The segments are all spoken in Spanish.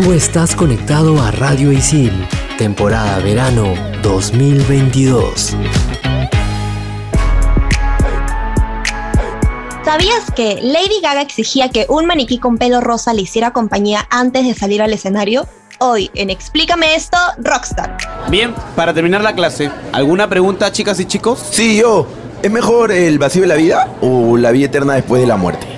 Tú estás conectado a Radio Isil, temporada verano 2022. ¿Sabías que Lady Gaga exigía que un maniquí con pelo rosa le hiciera compañía antes de salir al escenario? Hoy en Explícame esto, Rockstar. Bien, para terminar la clase, ¿alguna pregunta, chicas y chicos? Sí, yo. ¿Es mejor el vacío de la vida o la vida eterna después de la muerte?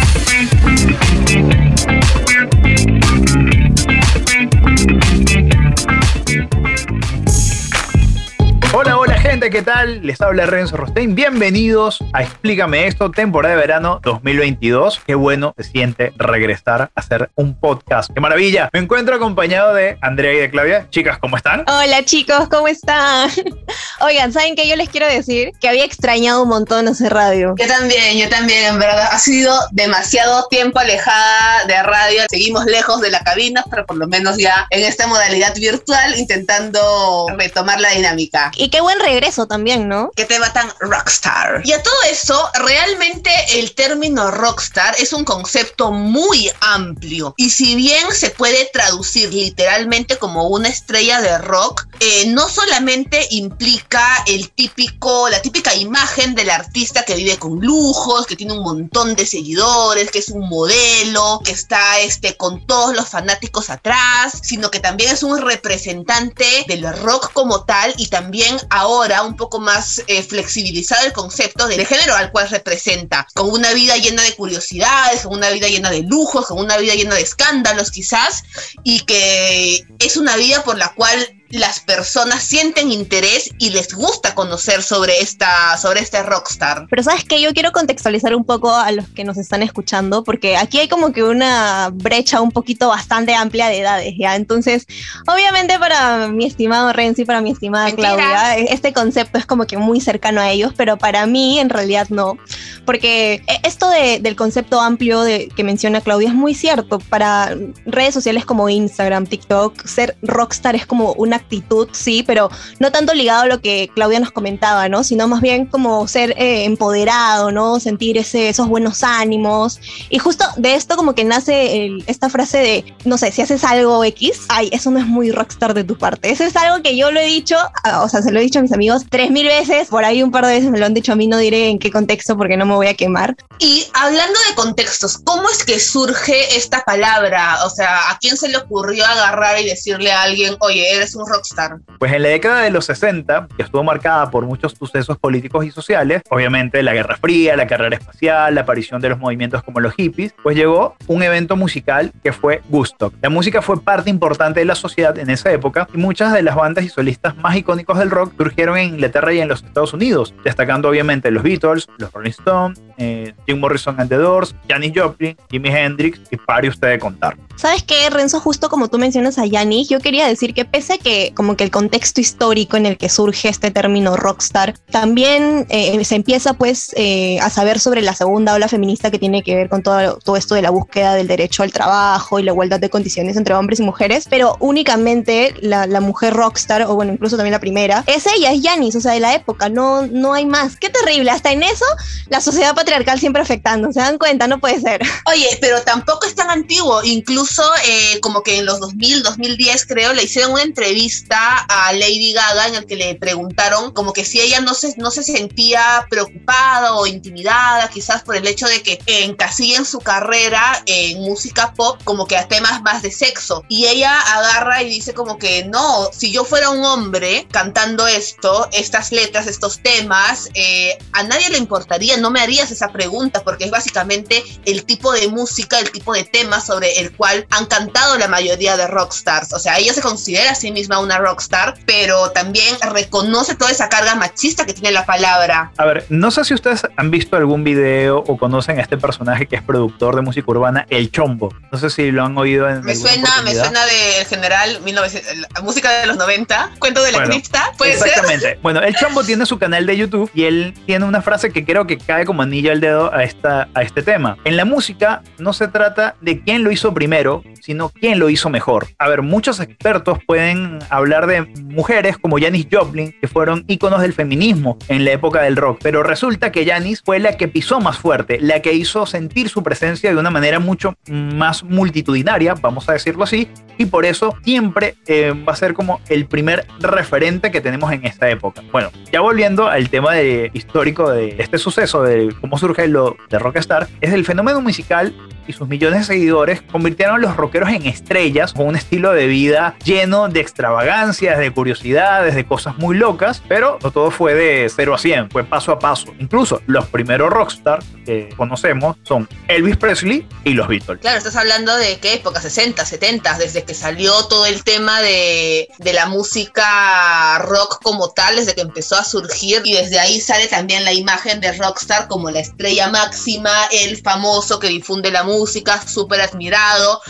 Tal? Les habla Renzo Rostein. Bienvenidos a Explícame esto, temporada de verano 2022. Qué bueno se siente regresar a hacer un podcast. ¡Qué maravilla! Me encuentro acompañado de Andrea y de Claudia. Chicas, ¿cómo están? Hola chicos, ¿cómo están? Oigan, ¿saben qué? Yo les quiero decir que había extrañado un montón hacer radio. Yo también, yo también, en verdad. Ha sido demasiado tiempo alejada de radio. Seguimos lejos de la cabina, pero por lo menos ya en esta modalidad virtual intentando retomar la dinámica. Y qué buen regreso también, ¿no? Qué tan rockstar. Y a todo eso, realmente el término rockstar es un concepto muy amplio. Y si bien se puede traducir literalmente como una estrella de rock, eh, no solamente implica el típico, la típica imagen del artista que vive con lujos, que tiene un montón de seguidores, que es un modelo, que está este, con todos los fanáticos atrás, sino que también es un representante del rock como tal y también ahora un poco más eh, flexibilizado el concepto del género al cual representa, con una vida llena de curiosidades, con una vida llena de lujos, con una vida llena de escándalos quizás, y que es una vida por la cual las personas sienten interés y les gusta conocer sobre esta sobre este rockstar. Pero sabes que yo quiero contextualizar un poco a los que nos están escuchando porque aquí hay como que una brecha un poquito bastante amplia de edades, ¿ya? Entonces, obviamente para mi estimado Renzi, para mi estimada Mentira. Claudia, este concepto es como que muy cercano a ellos, pero para mí en realidad no, porque e, esto de- del concepto amplio de, que menciona Claudia es muy cierto. Para redes sociales como Instagram, TikTok, ser rockstar es como una actitud, sí, pero no tanto ligado a lo que Claudia nos comentaba, ¿no? Sino más bien como ser eh, empoderado, ¿no? Sentir ese, esos buenos ánimos. Y justo de esto como que nace el- esta frase de, no sé, si haces algo X, ay, eso no es muy rockstar de tu parte. Eso es algo que yo lo he dicho, ah, o sea, se lo he dicho a mis amigos tres mil veces, por ahí un par de veces me lo han dicho a mí, no diré en qué contexto porque no me voy a quemar. Y hablando de contextos, ¿cómo es que surge esta palabra? O sea, ¿a quién se le ocurrió agarrar y decirle a alguien, oye, eres un rockstar? Pues en la década de los 60, que estuvo marcada por muchos sucesos políticos y sociales, obviamente la Guerra Fría, la carrera espacial, la aparición de los movimientos como los hippies, pues llegó un evento musical que fue Woodstock. La música fue parte importante de la sociedad en esa época y muchas de las bandas y solistas más icónicos del rock surgieron en Inglaterra y en los Estados Unidos, destacando obviamente los Beatles, los Rolling Stones, eh, Jim Morrison and the Doors, Janis Joplin, Jimi Hendrix y pare usted de contar. ¿Sabes qué, Renzo? Justo como tú mencionas a Yannick, yo quería decir que pese a que como que el contexto histórico en el que surge este término rockstar, también eh, se empieza pues eh, a saber sobre la segunda ola feminista que tiene que ver con todo, todo esto de la búsqueda del derecho al trabajo y la igualdad de condiciones entre hombres y mujeres, pero únicamente la, la mujer rockstar, o bueno, incluso también la primera, es ella, es Yanis, o sea, de la época, no, no hay más. Qué terrible, hasta en eso la sociedad patriarcal siempre afectando, ¿se dan cuenta? No puede ser. Oye, pero tampoco es tan antiguo. Incluso eh, como que en los 2000, 2010 creo, le hicieron una entrevista a Lady Gaga en el que le preguntaron como que si ella no se, no se sentía preocupada o intimidada quizás por el hecho de que encasillen su carrera en música pop como que a temas más de sexo. Y ella agarra y dice como que no, si yo fuera un hombre cantando esto, estas letras, estos temas, eh, a nadie le importaría, no me harías esa pregunta porque es básicamente el tipo de música, el tipo de tema sobre el cual cual han cantado la mayoría de rockstars. O sea, ella se considera a sí misma una rockstar, pero también reconoce toda esa carga machista que tiene la palabra. A ver, no sé si ustedes han visto algún video o conocen a este personaje que es productor de música urbana, El Chombo. No sé si lo han oído en Me suena, me suena de general 1900, la música de los 90, cuento de la Bueno, cripta, puede ser. Exactamente. Bueno, el Chombo tiene su canal de YouTube y él tiene una frase que creo que cae como anillo al dedo a, esta, a este tema. En la música no se trata de quién lo hizo primero, sino quién lo hizo mejor. A ver, muchos expertos pueden hablar de mujeres como Janis Joplin, que fueron íconos del feminismo en la época del rock, pero resulta que Janis fue la que pisó más fuerte, la que hizo sentir su presencia de una manera mucho más multitudinaria, vamos a decirlo así, y por eso siempre eh, va a ser como el primer referente que tenemos en esta época. Bueno, ya volviendo al tema de, histórico de este suceso, de cómo surge lo de Rockstar, es el fenómeno musical y sus millones de seguidores convirtieron a los rockeros en estrellas con un estilo de vida lleno de extravagancias, de curiosidades, de cosas muy locas, pero no todo fue de 0 a 100, fue paso a paso. Incluso los primeros rockstars que conocemos son Elvis Presley y los Beatles. Claro, estás hablando de qué época, 60, 70, desde que salió todo el tema de, de la música rock como tal, desde que empezó a surgir y desde ahí sale también la imagen de rockstar como la estrella máxima, el famoso que difunde la música, súper admirado.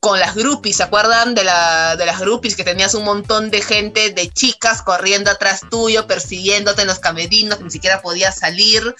Con las groupies, ¿se acuerdan de, la, de las groupies que tenías un montón de gente, de chicas corriendo atrás tuyo, persiguiéndote en los camerinos, que ni siquiera podías salir?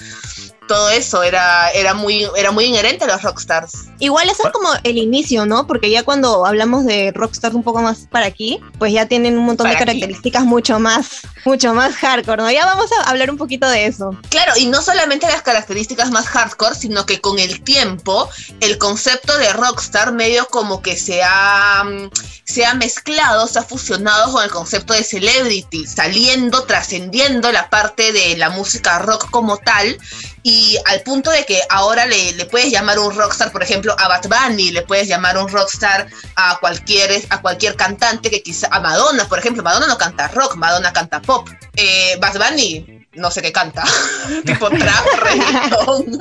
Todo eso era, era, muy, era muy inherente a los rockstars. Igual eso es como el inicio, ¿no? Porque ya cuando hablamos de rockstars un poco más para aquí, pues ya tienen un montón de aquí. características mucho más, mucho más hardcore, ¿no? Ya vamos a hablar un poquito de eso. Claro, y no solamente las características más hardcore, sino que con el tiempo el concepto de rockstar medio como que se ha, mm, se ha mezclado, se ha fusionado con el concepto de celebrity, saliendo, trascendiendo la parte de la música rock como tal. Y al punto de que ahora le, le puedes llamar un rockstar, por ejemplo, a Bad Bunny, le puedes llamar un rockstar a cualquier, a cualquier cantante que quizá, a Madonna, por ejemplo, Madonna no canta rock, Madonna canta pop. Eh, Bad Bunny, no sé qué canta, tipo trap, reggaetón,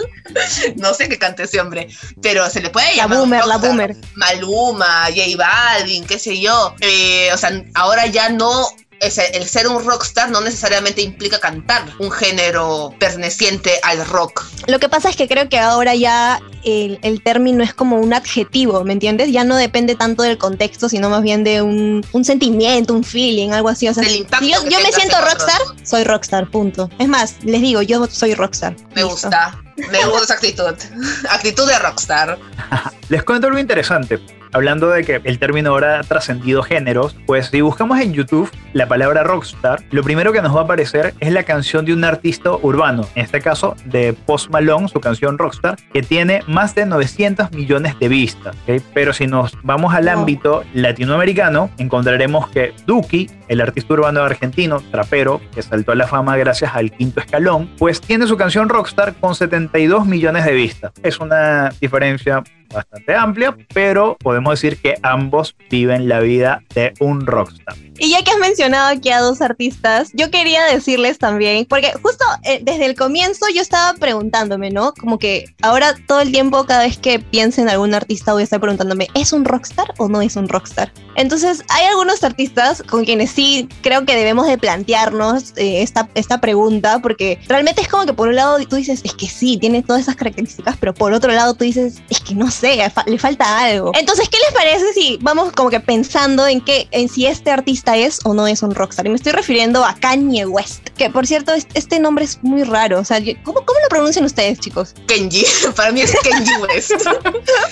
no sé qué canta ese hombre, pero se le puede La llamar un boomer, la boomer. Maluma, J Balvin, qué sé yo. Eh, o sea, ahora ya no. El, ser un rockstar no necesariamente implica cantar un género perteneciente al rock. Lo que pasa es que creo que ahora ya el, el término es como un adjetivo, ¿me entiendes? Ya no depende tanto del contexto, sino más bien de un, un sentimiento, un feeling, algo así. O sea, si yo, me siento otros. rockstar, soy rockstar, punto. Es más, les digo, yo soy rockstar. Me Listo. gusta. Me gusta esa actitud. Actitud de rockstar. Les cuento algo interesante. Hablando de que el término ahora ha trascendido géneros, pues si buscamos en YouTube la palabra rockstar, lo primero que nos va a aparecer es la canción de un artista urbano, en este caso de Post Malone, su canción Rockstar, que tiene más de 900 millones de vistas. Pero si nos vamos al ámbito latinoamericano, encontraremos que Duki, el artista urbano argentino, trapero, que saltó a la fama gracias al quinto escalón, pues tiene su canción Rockstar con 72 millones de vistas. Es una diferencia bastante amplia, pero podemos decir que ambos viven la vida de un rockstar. Y ya que has mencionado aquí a dos artistas, yo quería decirles también, porque justo eh, desde el comienzo yo estaba preguntándome, ¿no? Como que ahora todo el tiempo, cada vez que piense en algún artista, voy a estar preguntándome, ¿es un rockstar o no es un rockstar? Entonces, hay algunos artistas con quienes sí creo que debemos de plantearnos eh, esta, esta pregunta, porque realmente es como que por un lado tú dices, es que sí, tiene todas esas características, pero por otro lado tú dices, es que no sé, le falta algo. Entonces, ¿qué les parece si vamos como que pensando en que en si este artista es o no es un rockstar? Y me estoy refiriendo a Kanye West, que por cierto, es- este nombre es muy raro. O sea, ¿cómo, pronuncian ustedes, chicos? Kenji. Para mí es Kenji West.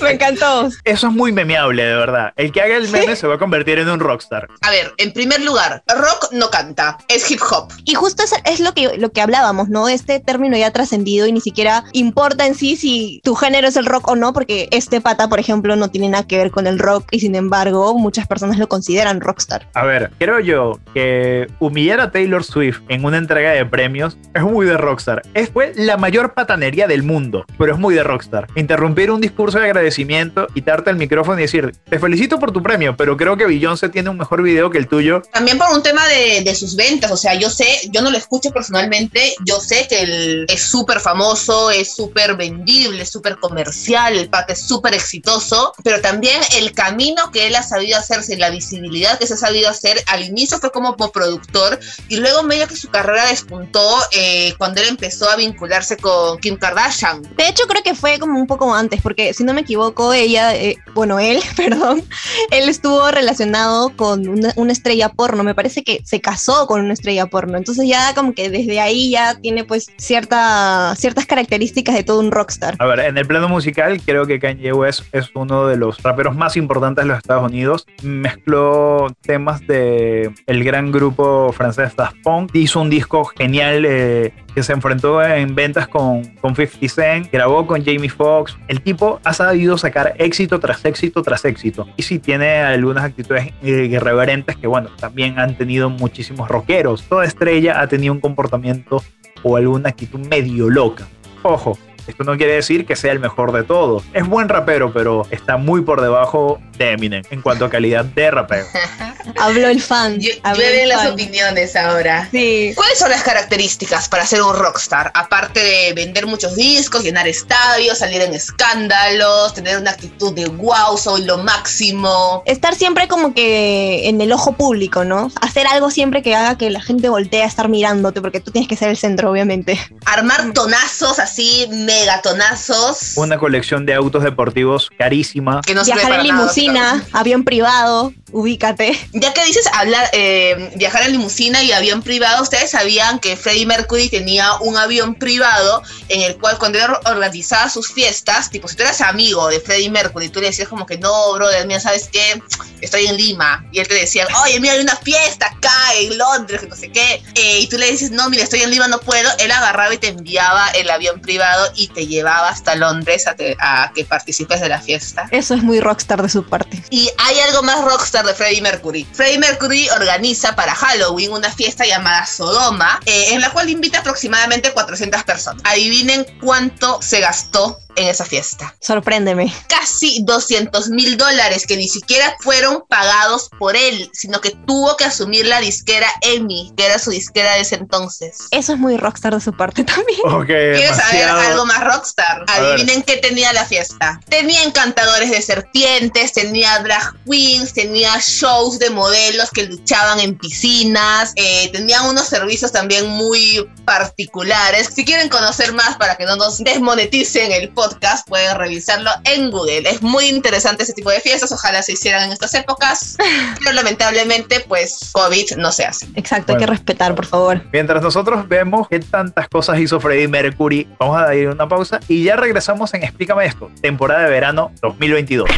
me encantó. Eso es muy memeable, de verdad. El que haga el meme se va a convertir en un rockstar. A ver, en primer lugar, rock no canta, es hip hop. Y justo es, es lo, que, lo que hablábamos, ¿no? Este término ya ha trascendido y ni siquiera importa en sí si tu género es el rock o no, porque este pata, por ejemplo, no tiene nada que ver con el rock y sin embargo muchas personas lo consideran rockstar. A ver, creo yo que humillar a Taylor Swift en una entrega de premios es muy de rockstar. Es fue la mayor patanería del mundo, pero es muy de rockstar. Interrumpir un discurso de agradecimiento, quitarte el micrófono y decir, te felicito por tu premio, pero creo que Beyoncé tiene un mejor video que el tuyo. También por un tema de, de sus ventas, o sea, yo sé, yo no lo escucho personalmente, yo sé que él es súper famoso, es súper vendible, súper comercial, el pack es súper exitoso, pero también el camino que él ha sabido hacerse, la visibilidad que se ha sabido hacer, al inicio fue como productor y luego medio que su carrera despuntó eh, cuando él empezó a vincularse con Kim Kardashian. De hecho, creo que fue como un poco antes, porque si no me equivoco, ella, eh, bueno, él, perdón, él estuvo relacionado con una, una estrella porno. Me parece que se casó con una estrella porno. Entonces ya como que desde ahí ya tiene pues cierta, ciertas características de todo un rockstar. A ver, en el plano musical, creo que Kanye West es uno de los raperos más importantes de los Estados Unidos. Mezcló temas de el gran grupo francés Daft Punk. Hizo un disco genial eh, que se enfrentó en ventas con, con 50 Cent. Grabó con Jamie Foxx. El tipo ha sabido sacar éxito tras éxito tras éxito. Y sí tiene algunas actitudes eh, irreverentes que, bueno, también han tenido muchísimos rockeros. Toda estrella ha tenido un comportamiento o alguna actitud medio loca. Ojo, esto no quiere decir que sea el mejor de todos. Es buen rapero, pero está muy por debajo de Eminem en cuanto a calidad de rapero. Habló el fan. Llueven el las fan. opiniones ahora. Sí. ¿Cuáles son las características para ser un rockstar? Aparte de vender muchos discos, llenar estadios, salir en escándalos, tener una actitud de wow, soy lo máximo. Estar siempre como que en el ojo público, ¿no? Hacer algo siempre que haga que la gente voltee a estar mirándote, porque tú tienes que ser el centro, obviamente. Armar tonazos así, megatonazos. Una colección de autos deportivos carísima. Que no Viajar en nada, limusina, avión privado, ubícate. Ya que dices hablar, eh, viajar en limusina y avión privado, ustedes sabían que Freddie Mercury tenía un avión privado en el cual cuando él organizaba sus fiestas, tipo, si tú eras amigo de Freddie Mercury, tú le decías como que no, brother, mira, ¿sabes qué? Estoy en Lima. Y él te decía, oye, mira, hay una fiesta acá en Londres, que no sé qué. Eh, y tú le dices, no, mira, estoy en Lima, no puedo. Él agarraba y te enviaba el avión privado y te llevaba hasta Londres a, te- a que participes de la fiesta. Eso es muy rockstar de su parte. Y hay algo más rockstar de Freddie Mercury. Freddie Mercury organiza para Halloween una fiesta llamada Sodoma, eh, en la cual invita aproximadamente 400 personas. Adivinen cuánto se gastó en esa fiesta. Sorpréndeme. Casi 200 mil dólares que ni siquiera fueron pagados por él, sino que tuvo que asumir la disquera EMI, que era su disquera de ese entonces. Eso es muy rockstar de su parte también. Ok, ¿Quieres saber algo más rockstar? A ver. Adivinen qué tenía la fiesta. Tenía encantadores de serpientes, tenía drag queens, tenía shows de modelos que luchaban en piscinas, eh, tenían unos servicios también muy particulares. Si quieren conocer más para que no nos desmoneticen el podcast, pueden revisarlo en Google. Es muy interesante ese tipo de fiestas, ojalá se hicieran en estas épocas, pero lamentablemente pues COVID no se hace. Exacto, hay que respetar, por favor. Mientras nosotros vemos qué tantas cosas hizo Freddie Mercury, vamos a ir una pausa y ya regresamos en Explícame esto, temporada de verano 2022.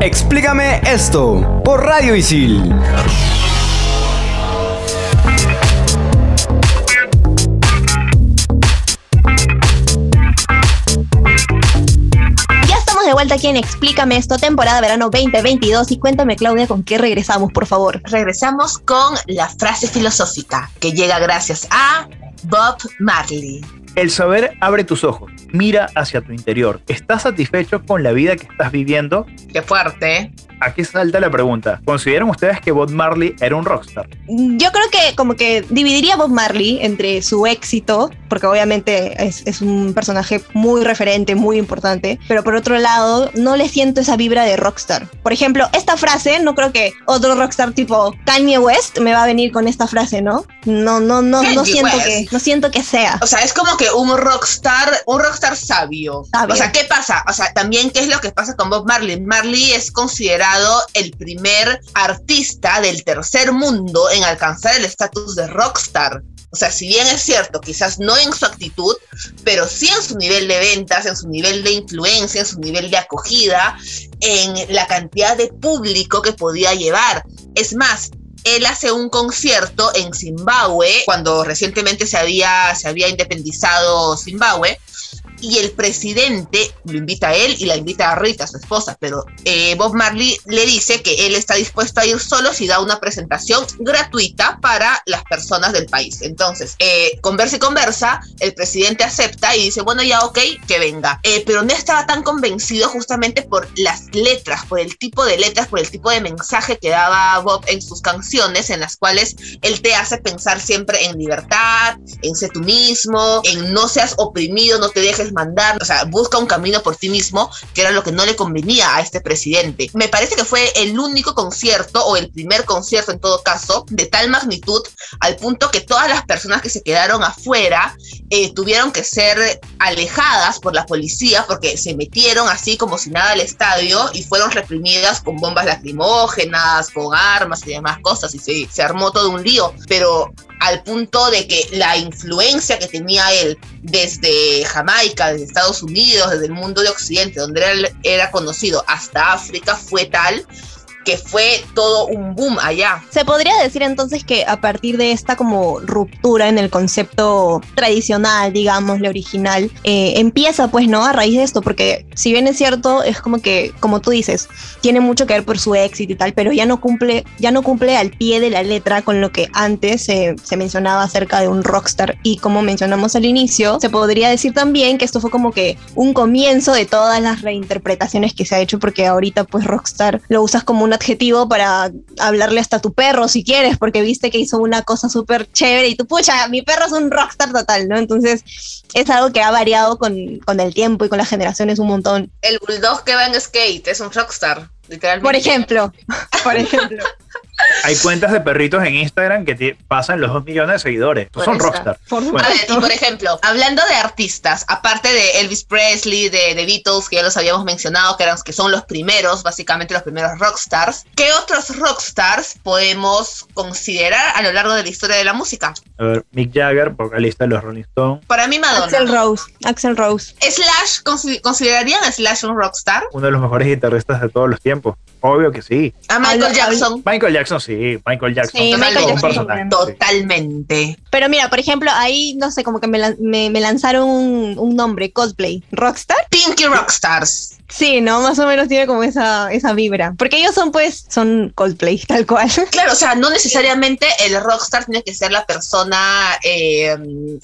Explícame esto por Radio Isil. De vuelta aquí en Explícame esto, temporada verano 2022. Y cuéntame, Claudia, con qué regresamos, por favor. Regresamos con la frase filosófica que llega gracias a Bob Marley. El saber abre tus ojos, mira hacia tu interior. ¿Estás satisfecho con la vida que estás viviendo? Qué fuerte. Aquí salta la pregunta. ¿Consideran ustedes que Bob Marley era un rockstar? Yo creo que como que dividiría a Bob Marley entre su éxito, porque obviamente es, es un personaje muy referente, muy importante, pero por otro lado no le siento esa vibra de rockstar. Por ejemplo, esta frase, no creo que otro rockstar tipo Kanye West me va a venir con esta frase, ¿no? No, no, no, no siento West. que, no siento que sea. O sea, es como que un rockstar, un rockstar sabio. Sabio. O sea, ¿qué pasa? O sea, también qué es lo que pasa con Bob Marley. Marley es el primer artista del tercer mundo en alcanzar el estatus de rockstar. O sea, si bien es cierto, quizás no en su actitud, pero sí en su nivel de ventas, en su nivel de influencia, en su nivel de acogida, en la cantidad de público que podía llevar. Es más, él hace un concierto en Zimbabue, cuando recientemente se había, se había independizado Zimbabue, y el presidente lo invita a él y la invita a Rita, su esposa, pero eh, Bob Marley le dice que él está dispuesto a ir solo si da una presentación gratuita para las personas del país. Entonces, eh, conversa y conversa, el presidente acepta y dice, bueno, ya ok, que venga. Eh, pero no estaba tan convencido justamente por las letras, por el tipo de letras, por el tipo de mensaje que daba Bob en sus canciones, en las cuales él te hace pensar siempre en libertad, en ser tú mismo, en no seas oprimido, no te dejes mandar, o sea, busca un camino por ti mismo, que era lo que no le convenía a este presidente. Me parece que fue el único concierto o el primer concierto en todo caso de tal magnitud al punto que todas las personas que se quedaron afuera eh, tuvieron que ser alejadas por la policía porque se metieron así como si nada al estadio y fueron reprimidas con bombas lacrimógenas, con armas y demás cosas y se, se armó todo un lío. Pero al punto de que la influencia que tenía él desde Jamaica, desde Estados Unidos, desde el mundo de Occidente, donde era conocido, hasta África, fue tal que fue todo un boom allá. Se podría decir entonces que a partir de esta como ruptura en el concepto tradicional, digamos, lo original, eh, empieza pues, ¿no? A raíz de esto, porque si bien es cierto, es como que, como tú dices, tiene mucho que ver por su éxito y tal, pero ya no cumple, ya no cumple al pie de la letra con lo que antes se mencionaba acerca de un rockstar y como mencionamos al inicio, se podría decir también que esto fue como que un comienzo de todas las reinterpretaciones que se ha hecho, porque ahorita pues rockstar lo usas como un adjetivo para hablarle hasta a tu perro si quieres, porque viste que hizo una cosa súper chévere y tú, pucha, mi perro es un rockstar total, ¿no? Entonces es algo que ha variado con, con el tiempo y con las generaciones un montón. El bulldog que va en skate es un rockstar, literalmente. Por ejemplo, por ejemplo. Hay cuentas de perritos en Instagram que pasan los 2 millones de seguidores. son rockstar. Por, por ejemplo, hablando de artistas, aparte de Elvis Presley, de The Beatles, que ya los habíamos mencionado, que, eran, que son los primeros, básicamente los primeros rockstars, ¿qué otros rockstars podemos considerar a lo largo de la historia de la música? A ver, Mick Jagger, vocalista de los Rolling Stones. Para mí, Madonna. Axel Rose. Axel Rose. Slash, ¿considerarían a Slash un rockstar? Uno de los mejores guitarristas de todos los tiempos. Obvio que sí. A Michael Jackson. Michael Jackson, sí. Michael Jackson. Sí, Michael Jackson Totalmente. Pero mira, por ejemplo, ahí, no sé, como que me, me, lanzaron un, un, nombre, Cosplay. ¿Rockstar? Pinky Rockstars. Sí, ¿no? Más o menos tiene como esa, esa vibra. Porque ellos son, pues, son Coldplay, tal cual. Claro, o sea, no necesariamente el rockstar tiene que ser la persona eh,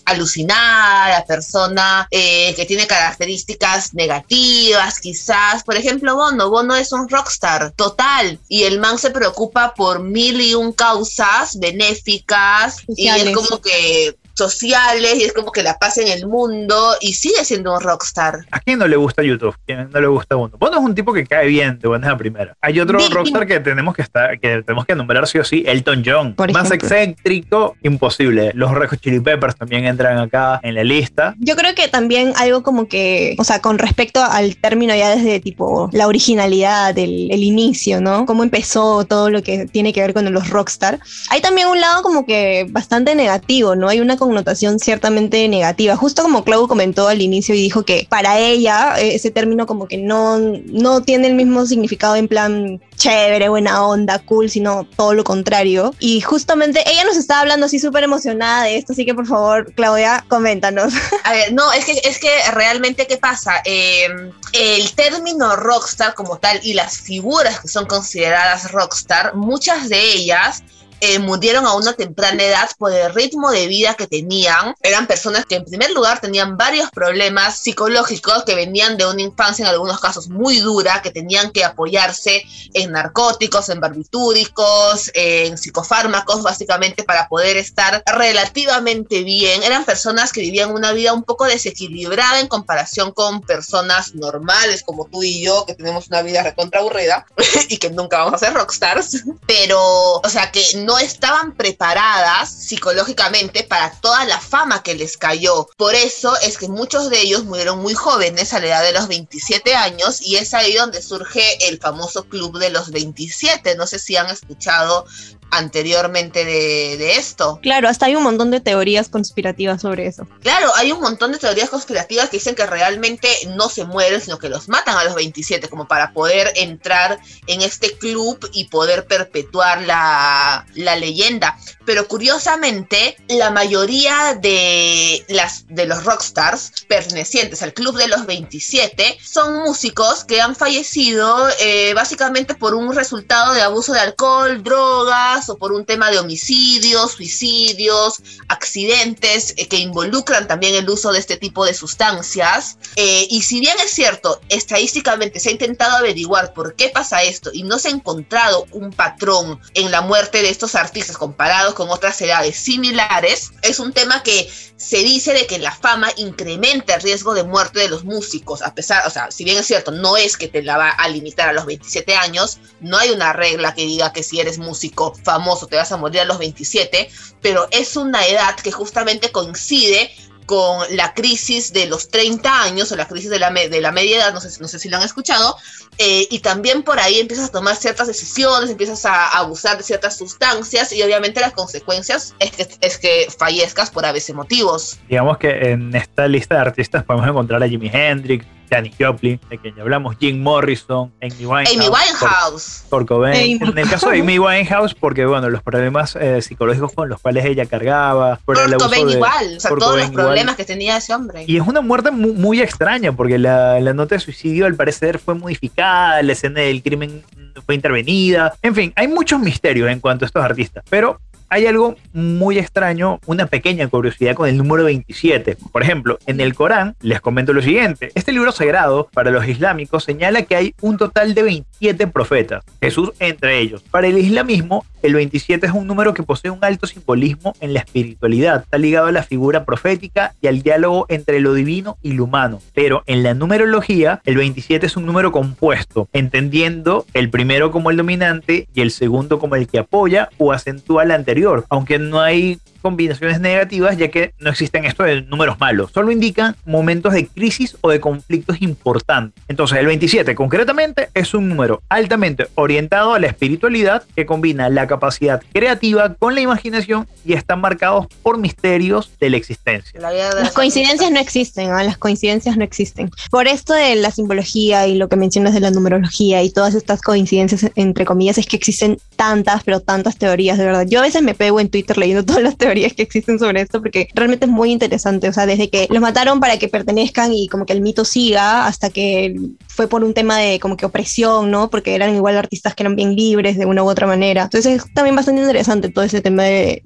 alucinada, la persona eh, que tiene características negativas, quizás. Por ejemplo, Bono. Bono es un rockstar total. Y el man se preocupa por mil y un causas benéficas. Y es como que sociales y es como que la pasa en el mundo y sigue siendo un rockstar. ¿A quién no le gusta YouTube? ¿A quién no le gusta Bono? Bono es un tipo que cae bien de buena primera. Hay otro rockstar que tenemos que estar, que tenemos que nombrar sí o sí, Elton John. Más excéntrico, imposible. Los Red Chili Peppers también entran acá en la lista. Yo creo que también algo como que, o sea, con respecto al término ya desde tipo la originalidad, el, el inicio, ¿no? Cómo empezó todo lo que tiene que ver con los rockstar. Hay también un lado como que bastante negativo, ¿no? Hay una connotación ciertamente negativa. Justo como Clau comentó al inicio y dijo que para ella eh, ese término como que no, no tiene el mismo significado en plan chévere, buena onda, cool, sino todo lo contrario. Y justamente ella nos estaba hablando así súper emocionada de esto, así que por favor, Claudia, coméntanos. A ver, no, es que, es que realmente, ¿qué pasa? Em, el término rockstar como tal y las figuras que son consideradas rockstar, muchas de ellas eh, murieron a una temprana edad por el ritmo de vida que tenían. Eran personas que en primer lugar tenían varios problemas psicológicos que venían de una infancia en algunos casos muy dura, que tenían que apoyarse en narcóticos, en barbitúricos, en psicofármacos, básicamente para poder estar relativamente bien. Eran personas que vivían una vida un poco desequilibrada en comparación con personas normales como tú y yo, que tenemos una vida recontra aburrida y que nunca vamos a ser rockstars. Pero, o sea, que no estaban preparadas psicológicamente para toda la fama que les cayó. Por eso es que muchos de ellos murieron muy jóvenes, a la edad de los 27 años, y es ahí donde surge el famoso club de los 27. No sé si han escuchado anteriormente de, esto. Claro, hasta hay un montón de teorías conspirativas sobre eso. Claro, hay un montón de teorías conspirativas que dicen que realmente no se mueren, sino que los matan a los 27, como para poder entrar en este club y poder perpetuar la, la leyenda. Pero curiosamente, la mayoría de, las, de los rockstars pertenecientes al Club de los 27 son músicos que han fallecido eh, básicamente por un resultado de abuso de alcohol, drogas o por un tema de homicidios, suicidios, accidentes eh, que involucran también el uso de este tipo de sustancias. Eh, y si bien es cierto, estadísticamente se ha intentado averiguar por qué pasa esto y no se ha encontrado un patrón en la muerte de estos artistas comparados con otras edades similares, es un tema que se dice de que la fama incrementa el riesgo de muerte de los músicos, a pesar, o sea, si bien es cierto, no es que te la va a limitar a los 27 años, no hay una regla que diga que si eres músico famoso te vas a morir a los 27, pero es una edad que justamente coincide con la crisis de los 30 años o la crisis de la, de la media edad, no sé, no sé si lo han escuchado, eh, y también por ahí empiezas a tomar ciertas decisiones, empiezas a, abusar de ciertas sustancias y obviamente las consecuencias es que, es que fallezcas por a veces motivos. Digamos que en esta lista de artistas podemos encontrar a Jimi Hendrix, Janis Joplin, de quien ya hablamos, Jim Morrison, Amy Winehouse. Amy Winehouse. Por, Cobain. En el caso de Amy Winehouse, porque bueno, los problemas eh, psicológicos con los cuales ella cargaba. Por, el Cobain igual, o sea, todos los problemas que tenía ese hombre. Y es una muerte muy, extraña, porque la, la, nota de suicidio al parecer fue modificada, la escena del crimen fue intervenida. En fin, hay muchos misterios en cuanto a estos artistas, pero hay algo muy extraño, una pequeña curiosidad con el número 27. Por ejemplo, en el Corán les comento lo siguiente. Este libro sagrado para los islámicos señala que hay un total de 27 profetas, Jesús entre ellos. Para el islamismo, el 27 es un número que posee un alto simbolismo en la espiritualidad. Está ligado a la figura profética y al diálogo entre lo divino y lo humano. Pero en la numerología, el 27 es un número compuesto, entendiendo el primero como el dominante y el segundo como el que apoya o acentúa el anterior aunque no hay combinaciones negativas, ya que no existen esto de números malos. Solo indican momentos de crisis o de conflictos importantes. Entonces, el 27 concretamente es un número altamente orientado a la espiritualidad que combina la capacidad creativa con la imaginación y están marcados por misterios de la existencia. las coincidencias no existen, las coincidencias no existen. Por esto de la simbología y lo que mencionas de la numerología y todas estas coincidencias, entre comillas, es que existen tantas, pero tantas teorías, de verdad. Yo a veces me pego en Twitter leyendo todas las teorías que existen sobre esto, porque realmente es muy interesante. O sea, desde que los mataron para que pertenezcan y como que el mito siga, hasta que fue por un tema de como que opresión, ¿no? Porque eran igual artistas que eran bien libres de una u otra manera. Entonces es también bastante interesante todo ese tema de,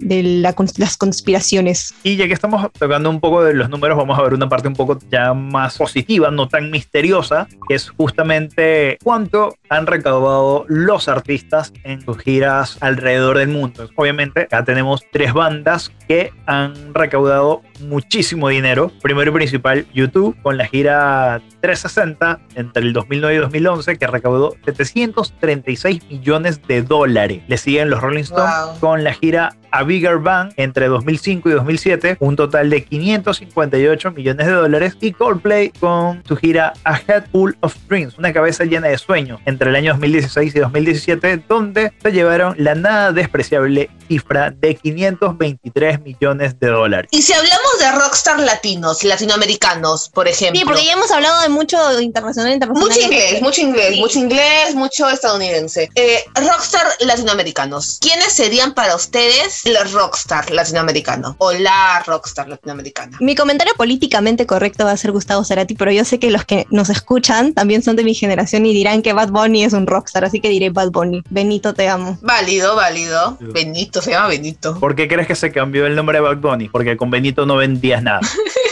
las conspiraciones. Y ya que estamos tocando un poco de los números, vamos a ver una parte un poco ya más positiva, no tan misteriosa, que es justamente cuánto han recaudado los artistas en sus giras alrededor del mundo. Obviamente, acá tenemos tres bandas que han recaudado muchísimo dinero. Primero y principal, YouTube, con la gira 360 entre el 2009 y 2011, que recaudó 736 millones de dólares. Le siguen los Rolling Stones con la gira a Bigger Bang entre 2005 y 2007, un total de 558 millones de dólares, y Coldplay con su gira A Head Full of Dreams, una cabeza llena de sueños, entre el año 2016 y 2017, donde se llevaron la nada despreciable cifra de 523 millones de dólares. Y si hablamos de rockstar latinos, latinoamericanos, por ejemplo. Sí, porque ya hemos hablado de mucho internacional, internacional. Mucho inglés, mucho inglés, mucho inglés, mucho estadounidense. Eh, rockstar latinoamericanos, ¿quiénes serían para ustedes el rockstar latinoamericano o la rockstar latinoamericana. Mi comentario políticamente correcto va a ser Gustavo Cerati, pero yo sé que los que nos escuchan también son de mi generación y dirán que Bad Bunny es un rockstar, así que diré Bad Bunny. Benito, te amo. Válido, válido. Benito, se llama Benito. ¿Por qué crees que se cambió el nombre de Bad Bunny? Porque con Benito no vendías nada.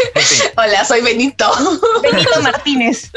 Hola, soy Benito. Benito Martínez.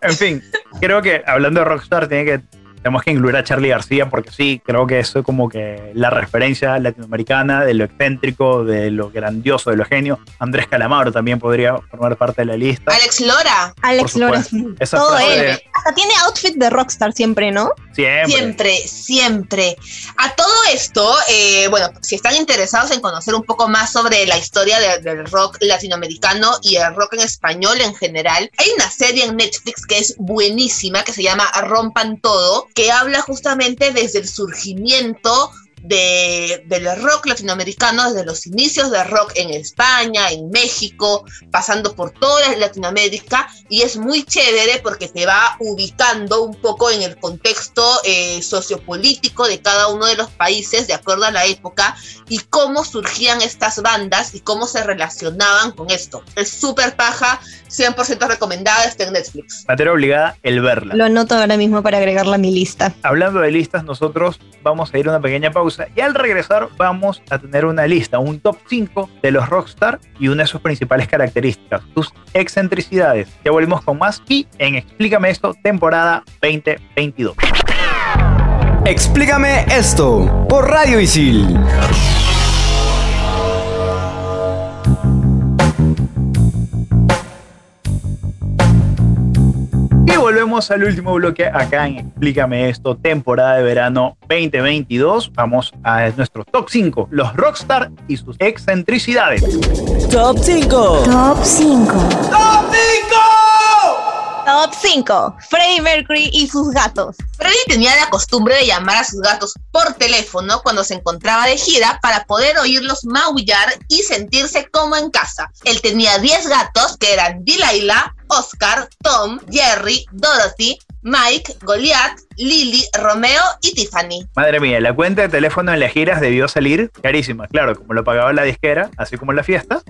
En fin, creo que hablando de rockstar tiene que tenemos que incluir a Charlie García porque sí, creo que eso es como que la referencia latinoamericana de lo excéntrico, de lo grandioso, de lo genio. Andrés Calamaro también podría formar parte de la lista. Alex Lora. Alex Lora. Todo él. Hasta tiene outfit de rockstar siempre, ¿no? Siempre. Siempre, siempre. A todo esto, eh, bueno, si están interesados en conocer un poco más sobre la historia del rock latinoamericano y el rock en español en general, hay una serie en Netflix que es buenísima, que se llama Rompan Todo, que habla justamente desde el surgimiento de, del rock latinoamericano desde los inicios del rock en España, en México, pasando por toda Latinoamérica y es muy chévere porque te va ubicando un poco en el contexto eh, sociopolítico de cada uno de los países de acuerdo a la época y cómo surgían estas bandas y cómo se relacionaban con esto. Es súper paja, 100% recomendada, está en Netflix. Materia obligada, el verla. Lo anoto ahora mismo para agregarla a mi lista. Hablando de listas, nosotros vamos a ir a una pequeña pausa y al regresar vamos a tener una lista, un top 5 de los rockstar y una de sus principales características, sus excentricidades. Ya volvemos con más y en Explícame esto, temporada 2022. Explícame esto por Radio Isil. Y volvemos al último bloque acá en Explícame esto, temporada de verano 2022. Vamos a nuestro top 5, los rockstar y sus excentricidades. Top 5. Top 5. Top 5. Freddie Mercury y sus gatos. Freddie tenía la costumbre de llamar a sus gatos por teléfono cuando se encontraba de gira para poder oírlos maullar y sentirse como en casa. Él tenía 10 gatos que eran Delilah, Oscar, Tom, Jerry, Dorothy, Mike, Goliath, Lily, Romeo y Tiffany. Madre mía, la cuenta de teléfono en las giras debió salir carísima, claro, como lo pagaba la disquera, así como en la fiesta.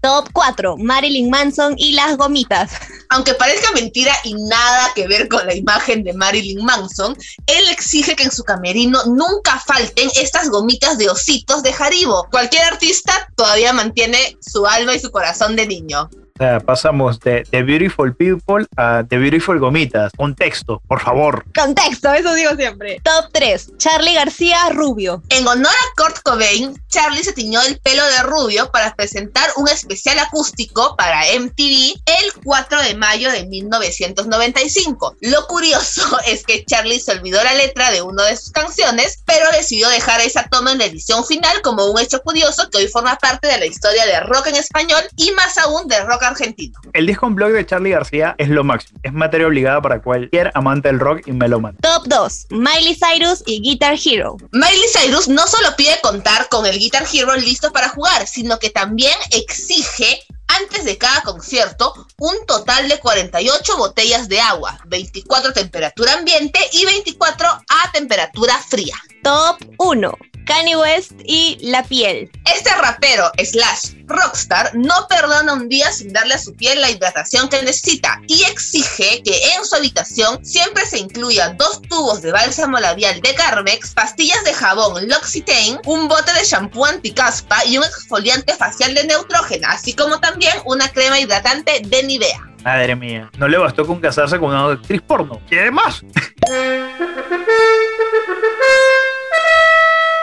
Top 4. Marilyn Manson y las gomitas. Aunque parezca mentira y nada que ver con la imagen de Marilyn Manson, él exige que en su camerino nunca falten estas gomitas de ositos de Haribo. Cualquier artista todavía mantiene su alma y su corazón de niño. O sea, pasamos de The Beautiful People a The Beautiful Gomitas. Contexto, por favor. Contexto, eso digo siempre. Top 3. Charlie García Rubio. En honor a Kurt Cobain, Charlie se tiñó el pelo de rubio para presentar un especial acústico para MTV el 4 de mayo de 1995. Lo curioso es que Charlie se olvidó la letra de una de sus canciones, pero decidió dejar esa toma en la edición final como un hecho curioso que hoy forma parte de la historia de rock en español y más aún de rock argentino. El disco en blog de Charlie García es lo máximo. Es materia obligada para cualquier amante del rock y melómano. Top 2. Miley Cyrus y Guitar Hero. Miley Cyrus no solo pide contar con el Guitar Hero listo para jugar, sino que también exige antes de cada concierto un total de 48 botellas de agua, 24 a temperatura ambiente y 24 a temperatura fría. Top 1. Kanye West y La Piel. Este rapero slash rockstar no perdona un día sin darle a su piel la hidratación que necesita y exige que en su habitación siempre se incluya dos tubos de bálsamo labial de Carmex, pastillas de jabón L'Occitane, un bote de shampoo anticaspa y un exfoliante facial de Neutrogena, así como también una crema hidratante de Nivea. Madre mía, no le bastó con casarse con una actriz porno. ¿Quiere más?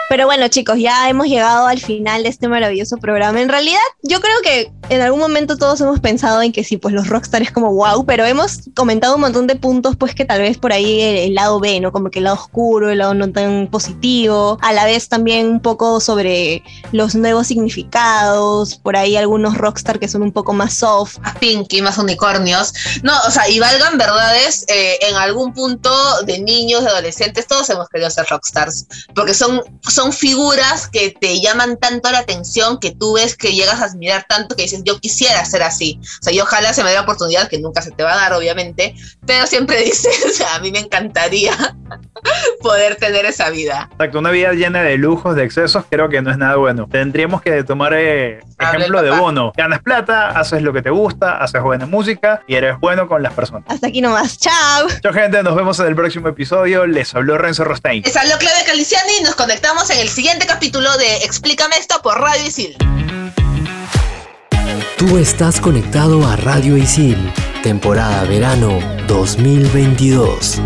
Pero bueno, chicos, ya hemos llegado al final de este maravilloso programa. En realidad, yo creo que en algún momento todos hemos pensado en que sí, pues los rockstar es como wow, pero hemos comentado un montón de puntos, pues que tal vez por ahí el, lado B, ¿no? Como que el lado oscuro, el lado no tan positivo. A la vez también un poco sobre los nuevos significados, por ahí algunos rockstar que son un poco más soft. Más pinky, más unicornios. No, o sea, y valgan verdades, eh, en algún punto de niños, de adolescentes, todos hemos querido ser rockstars, porque son figuras que te llaman tanto la atención que tú ves que llegas a admirar tanto que dices, yo quisiera ser así. O sea, yo ojalá se me dé la oportunidad, que nunca se te va a dar, obviamente, pero siempre dices, a mí me encantaría poder tener esa vida. Exacto, una vida llena de lujos, de excesos, creo que no es nada bueno. Tendríamos que tomar eh, ejemplo de Bono. Ganas plata, haces lo que te gusta, haces buena música y eres bueno con las personas. Hasta aquí nomás. Chao. Chao, gente. Nos vemos en el próximo episodio. Les habló Renzo Rostein. Les habló Claudia Caliciani y nos conectamos en el siguiente capítulo de Explícame esto por Radio Isil. Tú estás conectado a Radio Isil, temporada verano 2022.